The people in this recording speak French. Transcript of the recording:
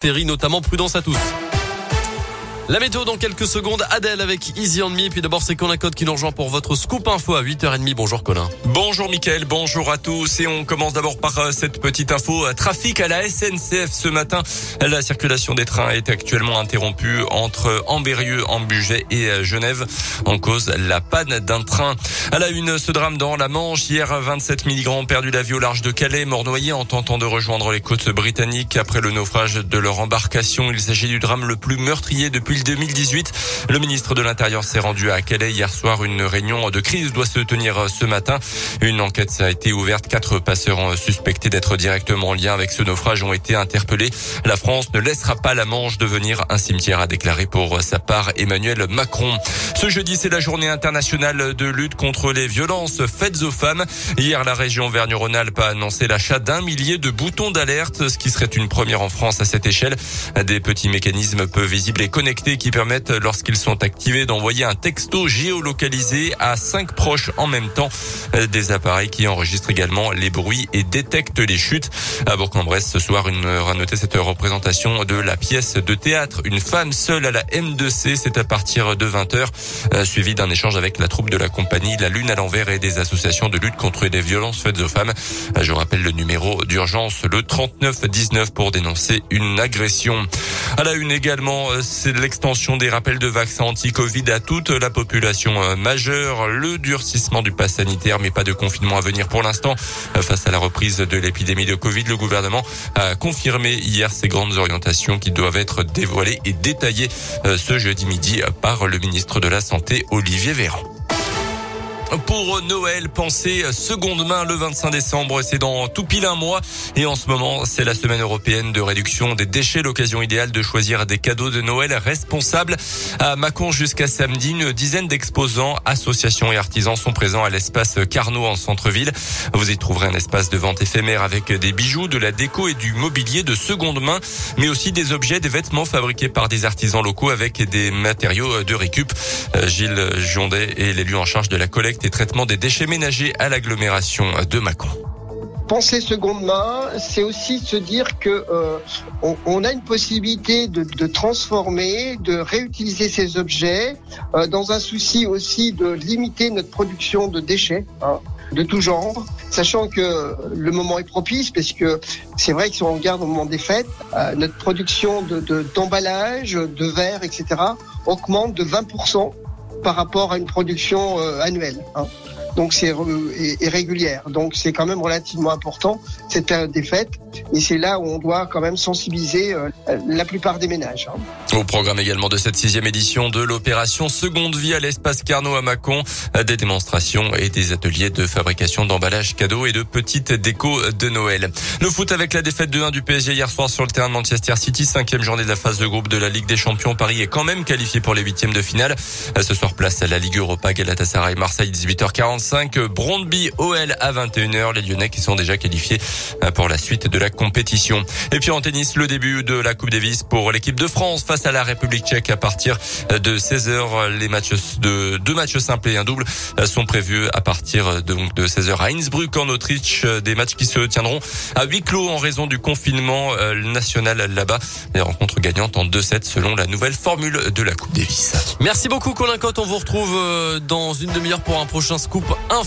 Terry, notamment prudence à tous. La météo dans quelques secondes. Adèle avec Easy on Me. Puis d'abord, c'est Colin Code qui nous rejoint pour votre scoop info à 8h30. Bonjour Colin. Bonjour Mickaël, bonjour à tous. Et on commence d'abord par euh, cette petite info. Euh, trafic à la SNCF ce matin. La circulation des trains est actuellement interrompue entre Ambérieux, Ambuget et euh, Genève en cause la panne d'un train. À la une, ce drame dans la Manche. Hier, 27 migrants ont perdu la vie au large de Calais, morts noyés en tentant de rejoindre les côtes britanniques après le naufrage de leur embarcation. Il s'agit du drame le plus meurtrier depuis 2018. Le ministre de l'Intérieur s'est rendu à Calais hier soir. Une réunion de crise doit se tenir ce matin. Une enquête a été ouverte. Quatre passeurs suspectés d'être directement en lien avec ce naufrage ont été interpellés. La France ne laissera pas la Manche devenir un cimetière, a déclaré pour sa part Emmanuel Macron. Ce jeudi, c'est la journée internationale de lutte contre les violences faites aux femmes. Hier, la région Vergne-Rhône-Alpes a annoncé l'achat d'un millier de boutons d'alerte, ce qui serait une première en France à cette échelle. Des petits mécanismes peu visibles et connectés qui permettent, lorsqu'ils sont activés, d'envoyer un texto géolocalisé à cinq proches en même temps. Des appareils qui enregistrent également les bruits et détectent les chutes. À Bourg-en-Bresse, ce soir, une à noter cette représentation de la pièce de théâtre Une femme seule à la M2C. C'est à partir de 20h, euh, suivi d'un échange avec la troupe de la compagnie La Lune à l'envers et des associations de lutte contre les violences faites aux femmes. Euh, je rappelle le numéro d'urgence, le 3919 pour dénoncer une agression. À la une également, euh, c'est l'extension des rappels de vaccins anti-Covid à toute la population euh, majeure, le durcissement du pass sanitaire, mais pas de confinement à venir pour l'instant. Euh, face à la reprise de l'épidémie de Covid, le gouvernement a confirmé hier ces grandes orientations qui doivent être dévoilées et détaillées ce jeudi midi par le ministre de la Santé, Olivier Véran. Pour Noël, pensez seconde main le 25 décembre, c'est dans tout pile un mois. Et en ce moment, c'est la semaine européenne de réduction des déchets, l'occasion idéale de choisir des cadeaux de Noël responsables. À Mâcon jusqu'à samedi, une dizaine d'exposants, associations et artisans sont présents à l'espace Carnot en centre-ville. Vous y trouverez un espace de vente éphémère avec des bijoux, de la déco et du mobilier de seconde main, mais aussi des objets, des vêtements fabriqués par des artisans locaux avec des matériaux de récup. Gilles Jondet est l'élu en charge de la collecte des traitements des déchets ménagers à l'agglomération de Mâcon. Penser seconde main, c'est aussi se dire que euh, on, a une possibilité de, transformer, de réutiliser ces objets, euh, dans un souci aussi de limiter notre production de déchets. Hein, de tout genre, sachant que le moment est propice, parce que c'est vrai que si on regarde au moment des fêtes, euh, notre production d'emballage, de, de verre, etc., augmente de 20% par rapport à une production euh, annuelle. Hein. Donc c'est régulière. Donc c'est quand même relativement important cette période des fêtes. Et c'est là où on doit quand même sensibiliser euh, la plupart des ménages. Hein. Au programme également de cette sixième édition de l'opération Seconde Vie à l'espace Carnot à Mâcon, des démonstrations et des ateliers de fabrication d'emballages cadeaux et de petites décos de Noël. Le foot avec la défaite de 1 du PSG hier soir sur le terrain de Manchester City, cinquième journée de la phase de groupe de la Ligue des Champions. Paris est quand même qualifié pour les huitièmes de finale. Ce soir place à la Ligue Europa Galatasaray Marseille 18h45, Brondby OL à 21h. Les Lyonnais qui sont déjà qualifiés pour la suite de la compétition. Et puis en tennis, le début de la Coupe Davis pour l'équipe de France face à la République tchèque à partir de 16h. Les matchs de deux matchs simples et un double sont prévus à partir de, donc de 16h à Innsbruck en Autriche. Des matchs qui se tiendront à huis clos en raison du confinement national là-bas. Les rencontres gagnantes en 2-7 selon la nouvelle formule de la Coupe Davis. Merci beaucoup Colin Cotte. On vous retrouve dans une demi-heure pour un prochain scoop info.